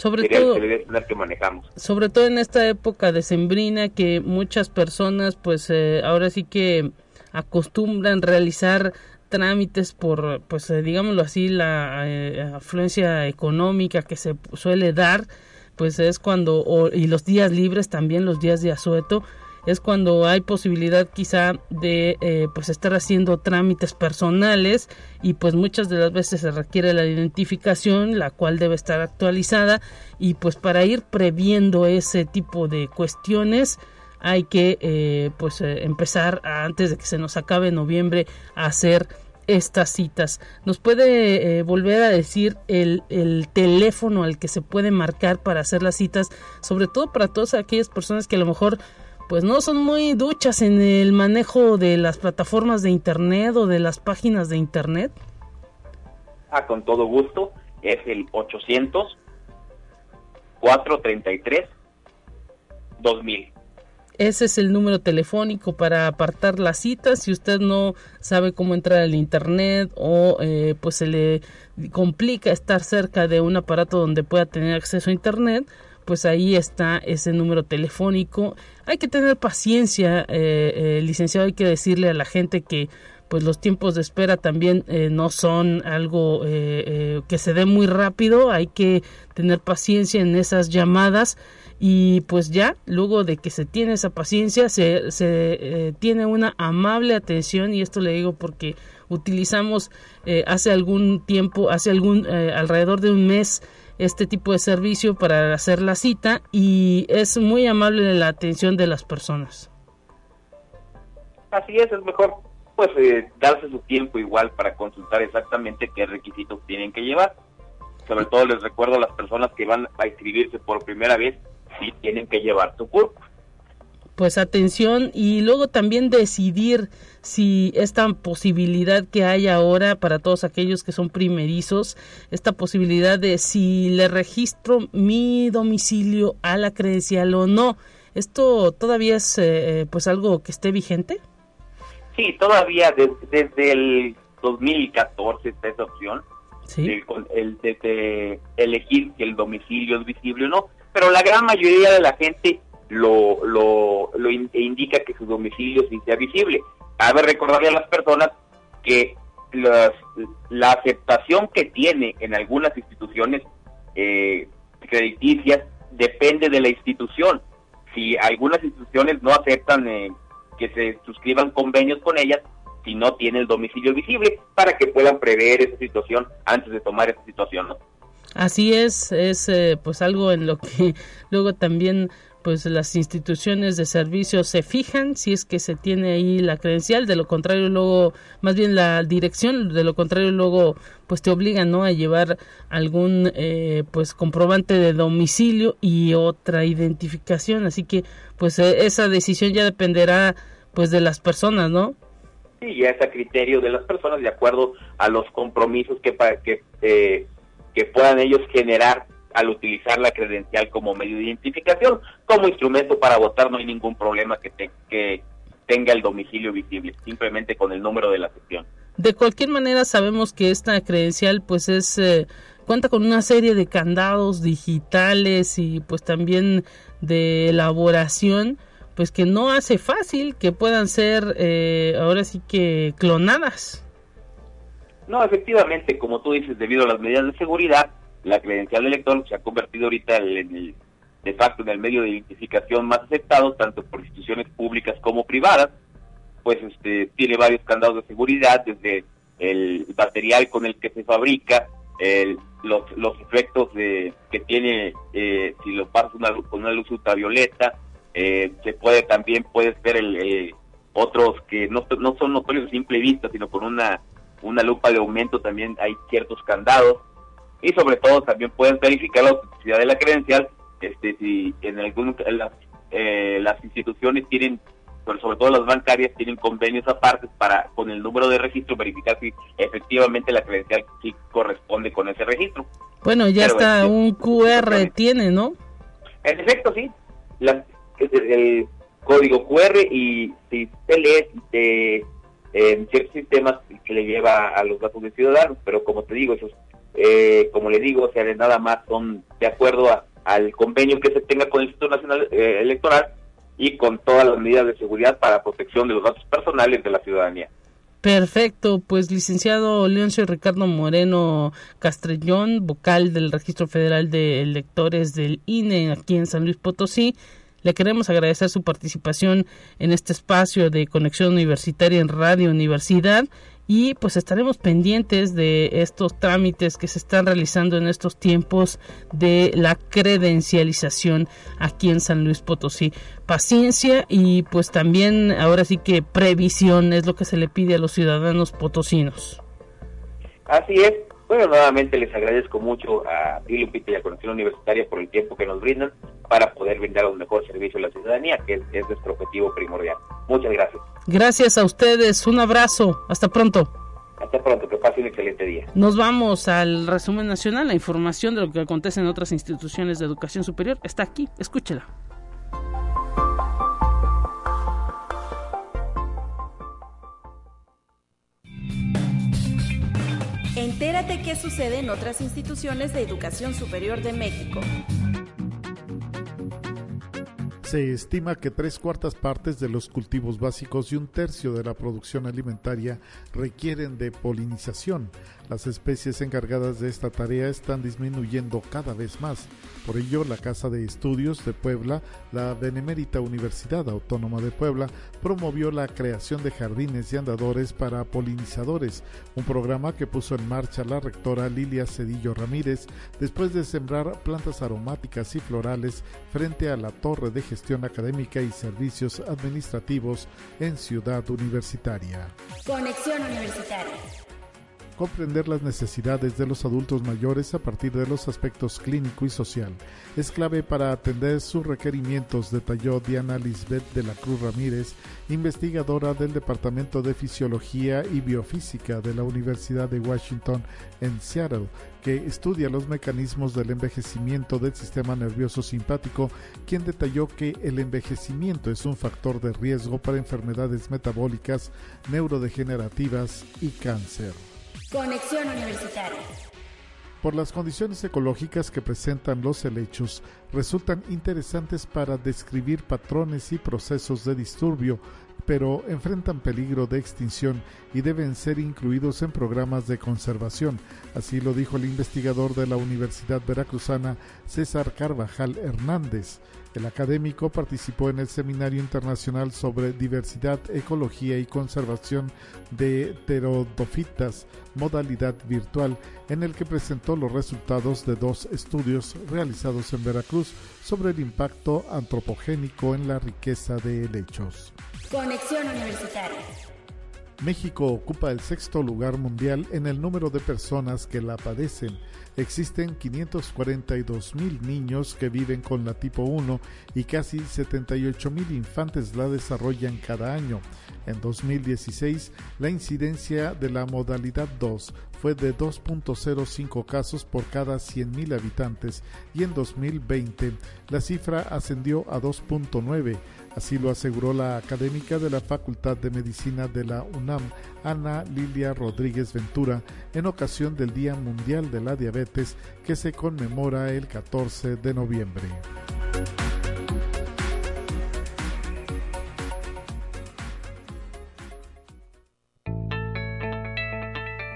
Sobre todo, que manejamos. sobre todo en esta época de sembrina que muchas personas pues eh, ahora sí que acostumbran realizar trámites por pues eh, digámoslo así la eh, afluencia económica que se suele dar pues es cuando y los días libres también los días de asueto es cuando hay posibilidad quizá de eh, pues estar haciendo trámites personales y pues muchas de las veces se requiere la identificación la cual debe estar actualizada y pues para ir previendo ese tipo de cuestiones hay que eh, pues eh, empezar antes de que se nos acabe noviembre a hacer estas citas. ¿Nos puede volver a decir el, el, teléfono al que se puede marcar para hacer las citas? Sobre todo para todas aquellas personas que a lo mejor pues no son muy duchas en el manejo de las plataformas de internet o de las páginas de internet. Ah, con todo gusto. Es el 800 433 2000. Ese es el número telefónico para apartar la cita. Si usted no sabe cómo entrar al internet o eh, pues se le complica estar cerca de un aparato donde pueda tener acceso a internet, pues ahí está ese número telefónico. Hay que tener paciencia, eh, eh, licenciado, hay que decirle a la gente que pues los tiempos de espera también eh, no son algo que se dé muy rápido, hay que tener paciencia en esas llamadas. Y pues ya luego de que se tiene esa paciencia se, se tiene una amable atención. Y esto le digo porque utilizamos hace algún tiempo, hace algún alrededor de un mes este tipo de servicio para hacer la cita y es muy amable la atención de las personas. Así es, es mejor pues eh, darse su tiempo igual para consultar exactamente qué requisitos tienen que llevar. Sobre todo les recuerdo a las personas que van a inscribirse por primera vez si tienen que llevar su CURP pues atención y luego también decidir si esta posibilidad que hay ahora para todos aquellos que son primerizos, esta posibilidad de si le registro mi domicilio a la credencial o no, ¿esto todavía es eh, pues algo que esté vigente? Sí, todavía desde el 2014 está esa opción, ¿Sí? el, de elegir que el domicilio es visible o no, pero la gran mayoría de la gente lo, lo, lo indica que su domicilio sea visible. Cabe recordarle a las personas que la aceptación que tiene en algunas instituciones eh, crediticias depende de la institución. Si algunas instituciones no aceptan eh, que se suscriban convenios con ellas, si no tiene el domicilio visible, para que puedan prever esa situación antes de tomar esa situación. Así es, es eh, pues algo en lo que luego también pues las instituciones de servicio se fijan si es que se tiene ahí la credencial, de lo contrario luego, más bien la dirección, de lo contrario luego pues te obligan no a llevar algún eh, pues comprobante de domicilio y otra identificación, así que pues eh, esa decisión ya dependerá pues de las personas, ¿no? Sí, ya es a criterio de las personas de acuerdo a los compromisos que, que, eh, que puedan ellos generar al utilizar la credencial como medio de identificación. Como instrumento para votar no hay ningún problema que, que tenga el domicilio visible, simplemente con el número de la sección. De cualquier manera sabemos que esta credencial pues es eh, cuenta con una serie de candados digitales y pues también de elaboración pues que no hace fácil que puedan ser eh, ahora sí que clonadas. No, efectivamente, como tú dices, debido a las medidas de seguridad, la credencial de elector se ha convertido ahorita en el, de facto en el medio de identificación más aceptado, tanto por instituciones públicas como privadas, pues este tiene varios candados de seguridad, desde el material con el que se fabrica, los, los efectos de, que tiene eh, si lo pasas una, con una luz ultravioleta, eh, se puede también, puedes ver el, otros que no, no son notorios a simple vista, sino con una, una lupa de aumento también hay ciertos candados y sobre todo también puedes verificar la autenticidad de la credencial, este, si en algún, las, eh, las instituciones tienen, pero sobre todo las bancarias tienen convenios aparte para con el número de registro verificar si efectivamente la credencial sí corresponde con ese registro. Bueno, ya está un QR tiene, ¿no? En efecto, sí. La, el código QR y si se lee eh, en ciertos sistemas que le lleva a los datos de ciudadanos, pero como te digo, esos, eh, como le digo, o sea, nada más son de acuerdo al convenio que se tenga con el Instituto Nacional eh, Electoral y con todas las medidas de seguridad para protección de los datos personales de la ciudadanía. Perfecto, pues licenciado Leoncio Ricardo Moreno Castrellón, vocal del Registro Federal de Electores del INE aquí en San Luis Potosí, le queremos agradecer su participación en este espacio de conexión universitaria en Radio Universidad y pues estaremos pendientes de estos trámites que se están realizando en estos tiempos de la credencialización aquí en San Luis Potosí. Paciencia y pues también ahora sí que previsión es lo que se le pide a los ciudadanos potosinos. Así es, bueno, nuevamente les agradezco mucho a Lupita, y a Conexión Universitaria por el tiempo que nos brindan para poder brindar un mejor servicio a la ciudadanía, que es, nuestro objetivo primordial. Muchas gracias. Gracias a ustedes, un abrazo, hasta pronto. Hasta pronto, que pase un excelente día. Nos vamos al resumen nacional, la información de lo que acontece en otras instituciones de educación superior está aquí, escúchela. Entérate qué sucede en otras instituciones de educación superior de México. Se estima que tres cuartas partes de los cultivos básicos y un tercio de la producción alimentaria requieren de polinización. Las especies encargadas de esta tarea están disminuyendo cada vez más. Por ello, la Casa de Estudios de Puebla, la Benemérita Universidad Autónoma de Puebla, promovió la creación de jardines y andadores para polinizadores, un programa que puso en marcha la rectora Lilia Cedillo Ramírez después de sembrar plantas aromáticas y florales frente a la Torre de Gestión Académica y Servicios Administrativos en Ciudad Universitaria. Conexión Universitaria comprender las necesidades de los adultos mayores a partir de los aspectos clínico y social. Es clave para atender sus requerimientos, detalló Diana Lisbeth de la Cruz Ramírez, investigadora del Departamento de Fisiología y Biofísica de la Universidad de Washington en Seattle, que estudia los mecanismos del envejecimiento del sistema nervioso simpático, quien detalló que el envejecimiento es un factor de riesgo para enfermedades metabólicas, neurodegenerativas y cáncer. Conexión Universitaria. Por las condiciones ecológicas que presentan los helechos, resultan interesantes para describir patrones y procesos de disturbio, pero enfrentan peligro de extinción y deben ser incluidos en programas de conservación. Así lo dijo el investigador de la Universidad Veracruzana, César Carvajal Hernández. El académico participó en el Seminario Internacional sobre Diversidad, Ecología y Conservación de Pterodofitas, modalidad virtual, en el que presentó los resultados de dos estudios realizados en Veracruz sobre el impacto antropogénico en la riqueza de helechos. Conexión Universitaria. México ocupa el sexto lugar mundial en el número de personas que la padecen. Existen 542 mil niños que viven con la tipo 1 y casi 78 mil infantes la desarrollan cada año. En 2016, la incidencia de la modalidad 2 fue de 2.05 casos por cada 100.000 habitantes y en 2020 la cifra ascendió a 2.9 Así lo aseguró la académica de la Facultad de Medicina de la UNAM, Ana Lilia Rodríguez Ventura, en ocasión del Día Mundial de la Diabetes que se conmemora el 14 de noviembre.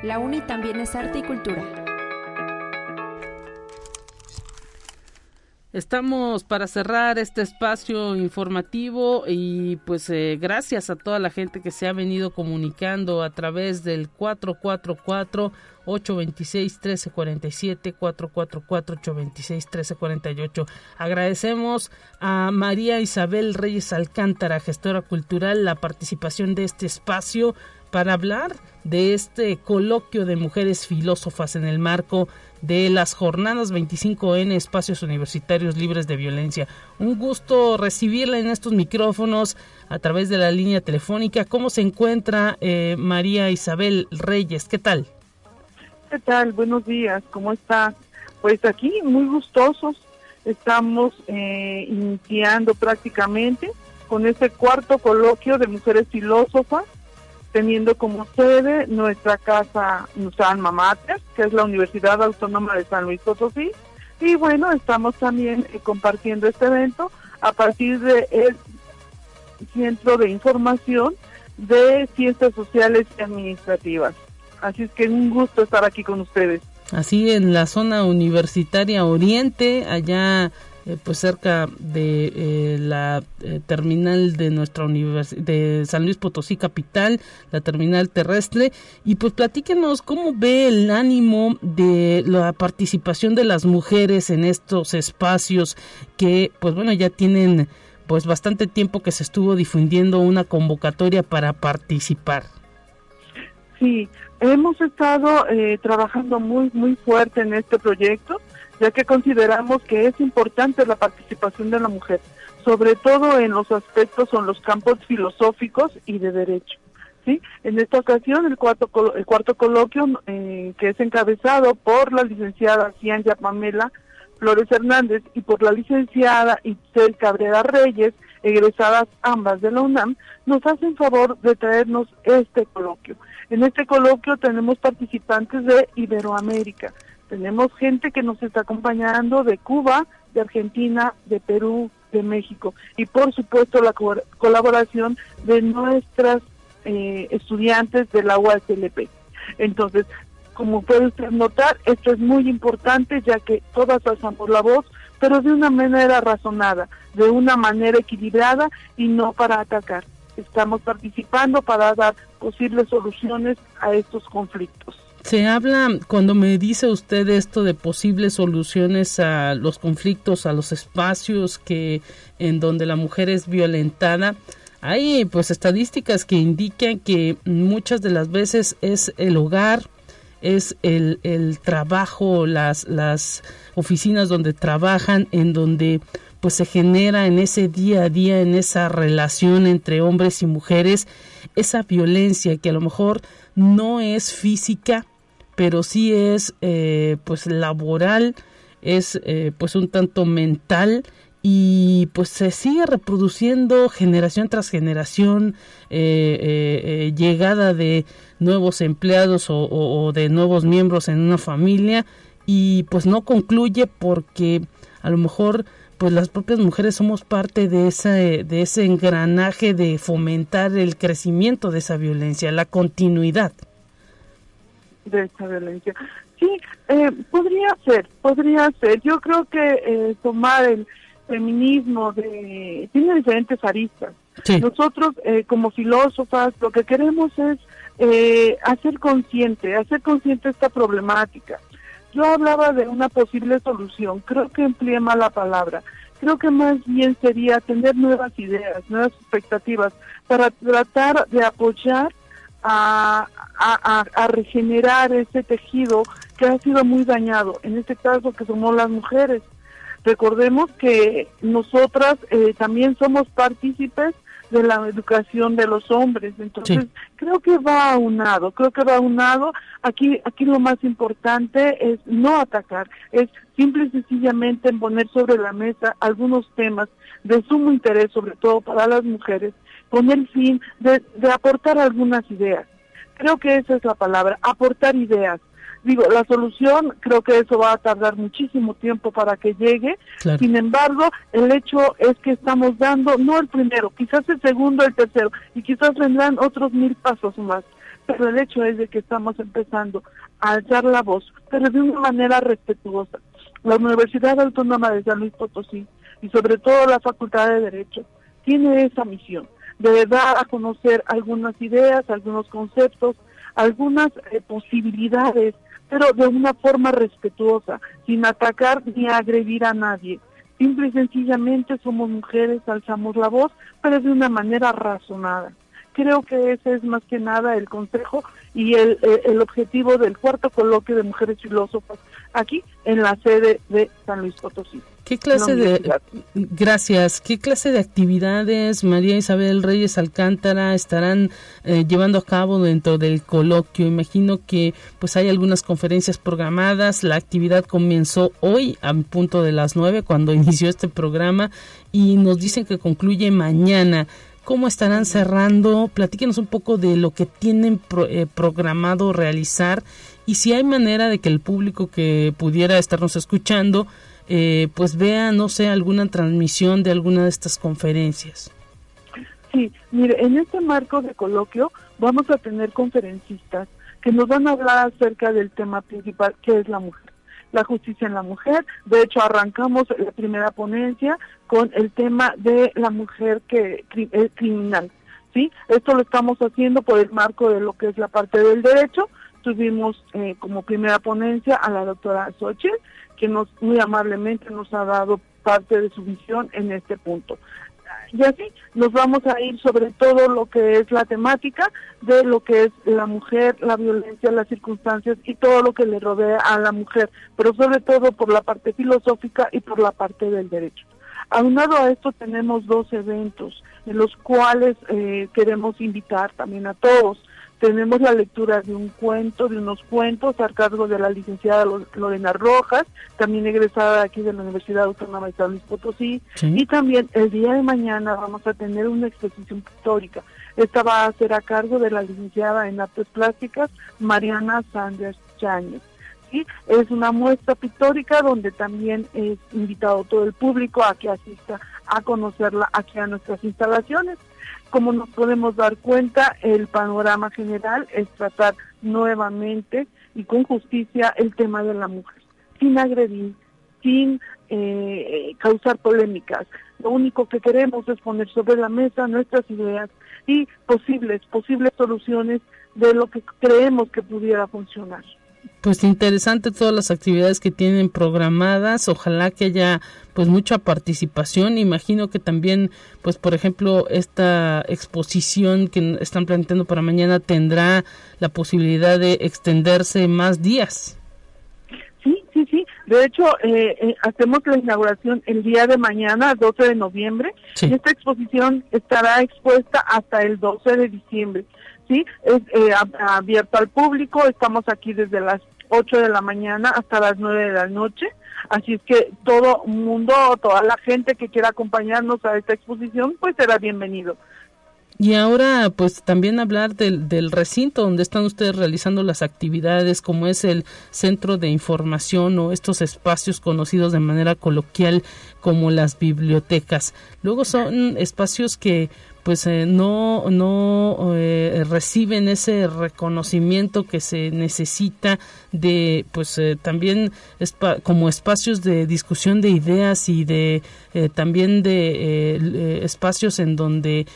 La UNI también es arte y cultura. Estamos para cerrar este espacio informativo y pues eh, gracias a toda la gente que se ha venido comunicando a través del 444 826 1347 444 826 1348. Agradecemos a María Isabel Reyes Alcántara, gestora cultural, la participación de este espacio para hablar de este coloquio de mujeres filósofas en el marco de las jornadas 25N Espacios Universitarios Libres de Violencia. Un gusto recibirla en estos micrófonos a través de la línea telefónica. ¿Cómo se encuentra eh, María Isabel Reyes? ¿Qué tal? ¿Qué tal? Buenos días, ¿cómo está? Pues aquí muy gustosos. Estamos eh, iniciando prácticamente con este cuarto coloquio de mujeres filósofas teniendo como sede nuestra casa, nuestra alma mater, que es la Universidad Autónoma de San Luis Potosí. Y bueno, estamos también eh, compartiendo este evento a partir del Centro de Información de Ciencias Sociales y Administrativas. Así es que un gusto estar aquí con ustedes. Así en la zona universitaria Oriente, allá eh, pues cerca de eh, la eh, terminal de nuestra universidad de San Luis Potosí capital, la terminal terrestre y pues platíquenos cómo ve el ánimo de la participación de las mujeres en estos espacios que pues bueno ya tienen pues bastante tiempo que se estuvo difundiendo una convocatoria para participar. Sí, hemos estado trabajando muy muy fuerte en este proyecto ya que consideramos que es importante la participación de la mujer, sobre todo en los aspectos o en los campos filosóficos y de derecho. ¿sí? En esta ocasión, el cuarto, el cuarto coloquio, eh, que es encabezado por la licenciada Cianya Pamela Flores Hernández y por la licenciada Itzel Cabrera Reyes, egresadas ambas de la UNAM, nos hacen favor de traernos este coloquio. En este coloquio tenemos participantes de Iberoamérica, tenemos gente que nos está acompañando de Cuba, de Argentina, de Perú, de México y por supuesto la colaboración de nuestras eh, estudiantes de la UASLP. Entonces, como puede usted notar, esto es muy importante ya que todas alzamos la voz, pero de una manera razonada, de una manera equilibrada y no para atacar. Estamos participando para dar posibles soluciones a estos conflictos. Se habla, cuando me dice usted esto de posibles soluciones a los conflictos, a los espacios que en donde la mujer es violentada, hay pues estadísticas que indican que muchas de las veces es el hogar, es el, el trabajo, las, las oficinas donde trabajan, en donde pues se genera en ese día a día, en esa relación entre hombres y mujeres, esa violencia que a lo mejor no es física, pero sí es eh, pues laboral, es eh, pues un tanto mental y pues se sigue reproduciendo generación tras generación eh, llegada de nuevos empleados o, de nuevos miembros en una familia y pues no concluye porque a lo mejor pues las propias mujeres somos parte de ese, de ese engranaje de fomentar el crecimiento de esa violencia, la continuidad de esta violencia. Sí, eh, podría ser, podría ser. Yo creo que eh, tomar el, feminismo, de, tiene diferentes aristas. Nosotros, eh, como filósofas, lo que queremos es eh, hacer consciente, hacer consciente esta problemática. Yo hablaba de una posible solución, creo que empleé la palabra. Creo que más bien sería tener nuevas ideas, nuevas expectativas para tratar de apoyar a, a, regenerar ese tejido que ha sido muy dañado, en este caso que somos las mujeres. Recordemos que nosotras eh, también somos partícipes de la educación de los hombres. Entonces, creo que va aunado, creo que va aunado. Aquí, aquí lo más importante es no atacar, es simple y sencillamente poner sobre la mesa algunos temas de sumo interés, sobre todo para las mujeres, con el fin de, de aportar algunas ideas. Creo que esa es la palabra, aportar ideas digo, la solución creo que eso va a tardar muchísimo tiempo para que llegue. Sin embargo, el hecho es que estamos dando, no el primero, quizás el segundo, el tercero, y quizás vendrán otros mil pasos más. Pero el hecho es de que estamos empezando a alzar la voz, pero de una manera respetuosa. La Universidad Autónoma de San Luis Potosí y sobre todo la Facultad de Derecho tiene esa misión de dar a conocer algunas ideas, algunos conceptos, algunas eh, posibilidades pero de una forma respetuosa, sin atacar ni agredir a nadie. Simple y sencillamente somos mujeres, alzamos la voz, pero de una manera razonada. Creo que ese es más que nada el consejo y el, el objetivo del cuarto coloquio de mujeres filósofas aquí en la sede de San Luis Potosí. ¿Qué clase de gracias? ¿Qué clase de actividades María Isabel Reyes Alcántara estarán eh, llevando a cabo dentro del coloquio? Imagino que pues hay algunas conferencias programadas. La actividad comenzó hoy a punto de las nueve cuando inició este programa y nos dicen que concluye mañana. ¿Cómo estarán cerrando? Platíquenos un poco de lo que tienen eh, programado realizar y si hay manera de que el público que pudiera estarnos escuchando eh, pues vea, no sé, alguna transmisión de alguna de estas conferencias. Sí, mire, en este marco de coloquio vamos a tener conferencistas que nos van a hablar acerca del tema principal, que es la mujer, la justicia en la mujer. De hecho, arrancamos la primera ponencia con el tema de la mujer que es criminal. ¿sí? Esto lo estamos haciendo por el marco de lo que es la parte del derecho. Tuvimos eh, como primera ponencia a la doctora Xochitl, que nos muy amablemente nos ha dado parte de su visión en este punto. Y así nos vamos a ir sobre todo lo que es la temática de lo que es la mujer, la violencia, las circunstancias y todo lo que le rodea a la mujer, pero sobre todo por la parte filosófica y por la parte del derecho. Aunado a esto tenemos dos eventos en los cuales eh, queremos invitar también a todos tenemos la lectura de un cuento, de unos cuentos a cargo de la licenciada Lorena Rojas, también egresada aquí de la Universidad Autónoma de San Luis Potosí. Y también el día de mañana vamos a tener una exposición pictórica. Esta va a ser a cargo de la licenciada en Artes Plásticas, Mariana Sanders Cháñez. ¿sí? Es una muestra pictórica donde también es invitado todo el público a que asista a conocerla aquí a nuestras instalaciones como nos podemos dar cuenta, el panorama general es tratar nuevamente y con justicia el tema de la mujer, sin agredir, sin eh, causar polémicas. Lo único que queremos es poner sobre la mesa nuestras ideas y posibles, posibles soluciones de lo que creemos que pudiera funcionar pues interesante todas las actividades que tienen programadas. Ojalá que haya pues mucha participación. Imagino que también pues por ejemplo esta exposición que están planteando para mañana tendrá la posibilidad de extenderse más días. Sí sí sí. De hecho eh, eh, hacemos la inauguración el día de mañana 12 de noviembre. Y esta exposición estará expuesta hasta el 12 de diciembre ¿sí? Es eh, abierto al público, estamos aquí desde las 8 de la mañana hasta las 9 de la noche. Así es que todo mundo, toda la gente que quiera acompañarnos a esta exposición, pues será bienvenido. Y ahora, pues también hablar del, del, recinto donde están ustedes realizando las actividades, como es el centro de información o estos espacios conocidos de manera coloquial como las bibliotecas. Luego son espacios que pues eh, no no eh, reciben ese reconocimiento que se necesita de pues eh, también como espacios de discusión de ideas y de también de espacios en donde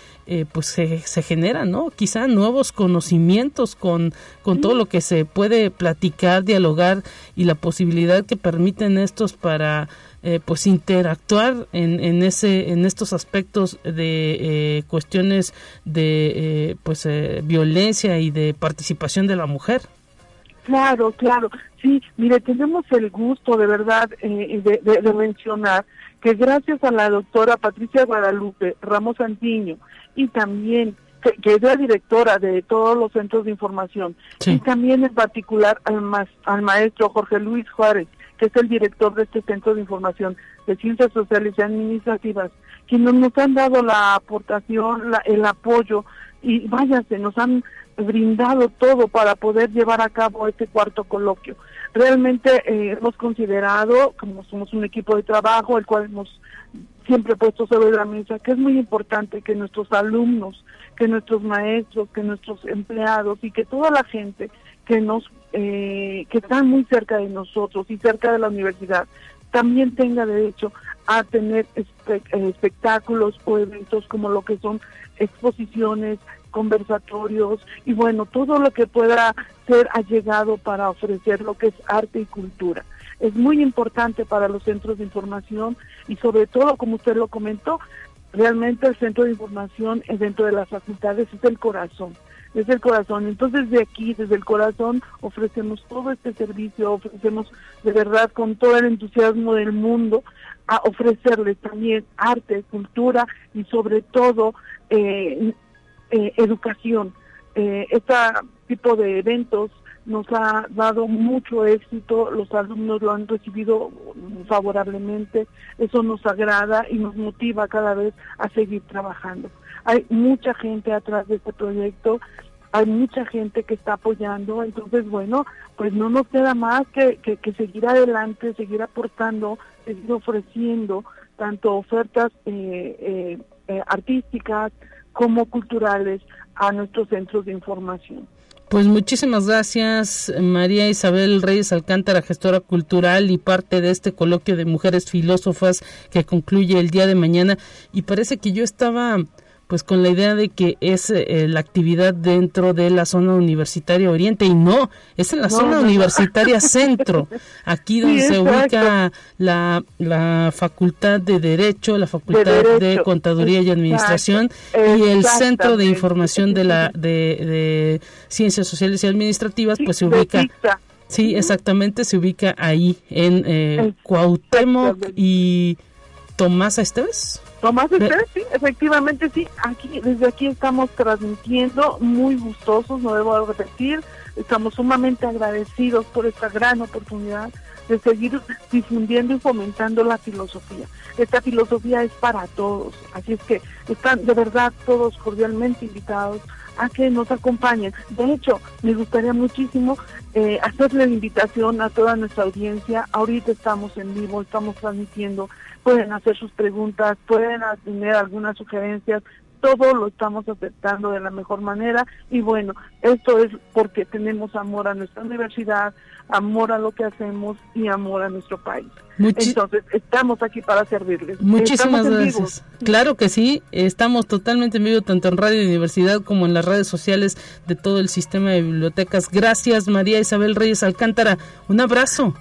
pues se, se, generan no quizá nuevos conocimientos con con todo lo que se puede platicar dialogar y la posibilidad que permiten estos para eh, pues interactuar en, en ese en estos aspectos de eh, cuestiones de eh, pues violencia y de participación de la mujer. Claro claro. Sí mire tenemos el gusto de verdad de, de, mencionar que gracias a la doctora Patricia Guadalupe Ramos Antiño y también que, es la directora de todos los centros de información y también en particular al, al maestro Jorge Luis Juárez que es el director de este Centro de Información de Ciencias Sociales y Administrativas, quienes nos han dado la aportación, el apoyo y váyase, nos han brindado todo para poder llevar a cabo este cuarto coloquio. Realmente eh, hemos considerado, como somos un equipo de trabajo, el cual hemos siempre puesto sobre la mesa, que es muy importante que nuestros alumnos, que nuestros maestros, que nuestros empleados y que toda la gente que nos eh, que están muy cerca de nosotros y cerca de la universidad también tenga derecho a tener espectáculos o eventos como lo que son exposiciones, conversatorios y bueno, todo lo que pueda ser allegado para ofrecer lo que es arte y cultura. Es muy importante para los centros de información y sobre todo, como usted lo comentó, realmente el centro de información dentro de las facultades es el corazón es el corazón. Entonces de aquí, desde el corazón, ofrecemos todo este servicio, ofrecemos de verdad con todo el entusiasmo del mundo a ofrecerles también arte, cultura y sobre todo eh, eh, educación. Eh, este tipo de eventos nos ha dado mucho éxito, los alumnos lo han recibido favorablemente, eso nos agrada y nos motiva cada vez a seguir trabajando. Hay mucha gente atrás de este proyecto hay mucha gente que está apoyando, entonces bueno, pues no nos queda más que, seguir adelante, seguir aportando, seguir ofreciendo tanto ofertas eh, eh, eh, artísticas como culturales a nuestros centros de información. Pues muchísimas gracias, María Isabel Reyes Alcántara, gestora cultural y parte de este coloquio de mujeres filósofas que concluye el día de mañana. Y parece que yo estaba pues con la idea de que es eh, la actividad dentro de la zona universitaria oriente y no, es en la zona universitaria centro, aquí donde se ubica la, la facultad de Derecho, la facultad de, Contaduría y Administración y el centro de información de la de, de Ciencias Sociales y Administrativas, pues se ubica... Sí, exactamente, se ubica ahí en eh, Cuauhtémoc y Tomás Esteves. Tomás Esteves, sí, efectivamente sí. Aquí, desde aquí estamos transmitiendo, muy gustosos, no debo repetir. Estamos sumamente agradecidos por esta gran oportunidad de seguir difundiendo y fomentando la filosofía. Esta filosofía es para todos, así es que están de verdad todos cordialmente invitados a que nos acompañen. De hecho, me gustaría muchísimo eh, hacerle la invitación a toda nuestra audiencia. Ahorita estamos en vivo, estamos transmitiendo pueden hacer sus preguntas, pueden tener algunas sugerencias, todo lo estamos aceptando de la mejor manera y bueno, esto es porque tenemos amor a nuestra universidad, amor a lo que hacemos y amor a nuestro país. Entonces, estamos aquí para servirles. Muchísimas gracias. Claro que sí, estamos totalmente en vivo tanto en Radio Universidad como en las redes sociales de todo el sistema de bibliotecas. Gracias, María Isabel Reyes Alcántara. Un abrazo.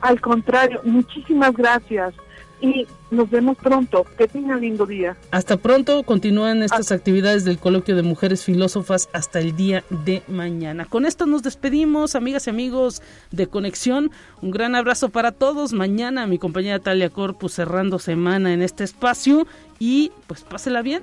Al contrario, muchísimas gracias y nos vemos pronto. Que tengan lindo día. Hasta pronto. Continúan estas actividades del coloquio de mujeres filósofas hasta el día de mañana. Con esto nos despedimos, amigas y amigos de Conexión. Un gran abrazo para todos. Mañana mi compañera Talia Corpus cerrando semana en este espacio y pues pásela bien.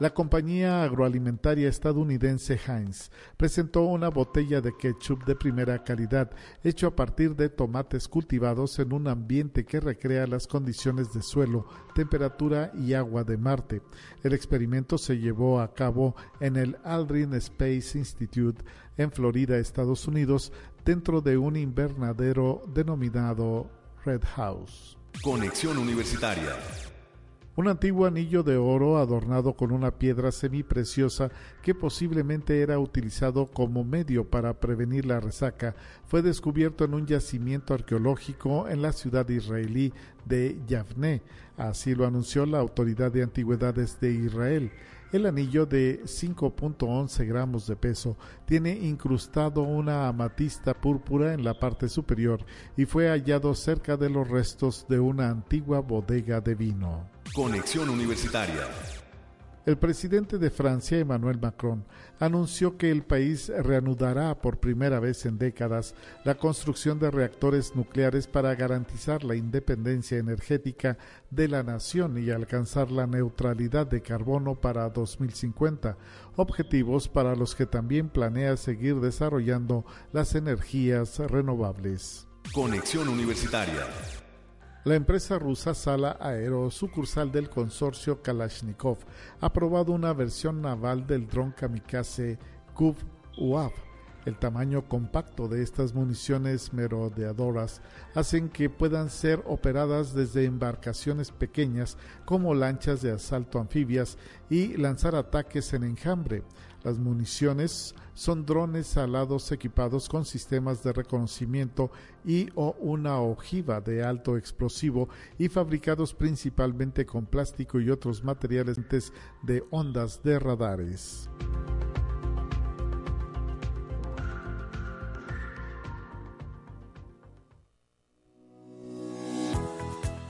La compañía agroalimentaria estadounidense Heinz presentó una botella de ketchup de primera calidad hecho a partir de tomates cultivados en un ambiente que recrea las condiciones de suelo, temperatura y agua de Marte. El experimento se llevó a cabo en el Aldrin Space Institute en Florida, Estados Unidos, dentro de un invernadero denominado Red House. Conexión Universitaria un antiguo anillo de oro adornado con una piedra semipreciosa que posiblemente era utilizado como medio para prevenir la resaca fue descubierto en un yacimiento arqueológico en la ciudad israelí de Yavne. Así lo anunció la Autoridad de Antigüedades de Israel. El anillo de 5.11 gramos de peso tiene incrustado una amatista púrpura en la parte superior y fue hallado cerca de los restos de una antigua bodega de vino. Conexión Universitaria. El presidente de Francia, Emmanuel Macron, anunció que el país reanudará por primera vez en décadas la construcción de reactores nucleares para garantizar la independencia energética de la nación y alcanzar la neutralidad de carbono para 2050, objetivos para los que también planea seguir desarrollando las energías renovables. Conexión Universitaria. La empresa rusa Sala Aero, sucursal del consorcio Kalashnikov, ha probado una versión naval del dron kamikaze Kub UAV. El tamaño compacto de estas municiones merodeadoras hacen que puedan ser operadas desde embarcaciones pequeñas como lanchas de asalto anfibias y lanzar ataques en enjambre. Las municiones son drones alados equipados con sistemas de reconocimiento y o una ojiva de alto explosivo y fabricados principalmente con plástico y otros materiales de ondas de radares.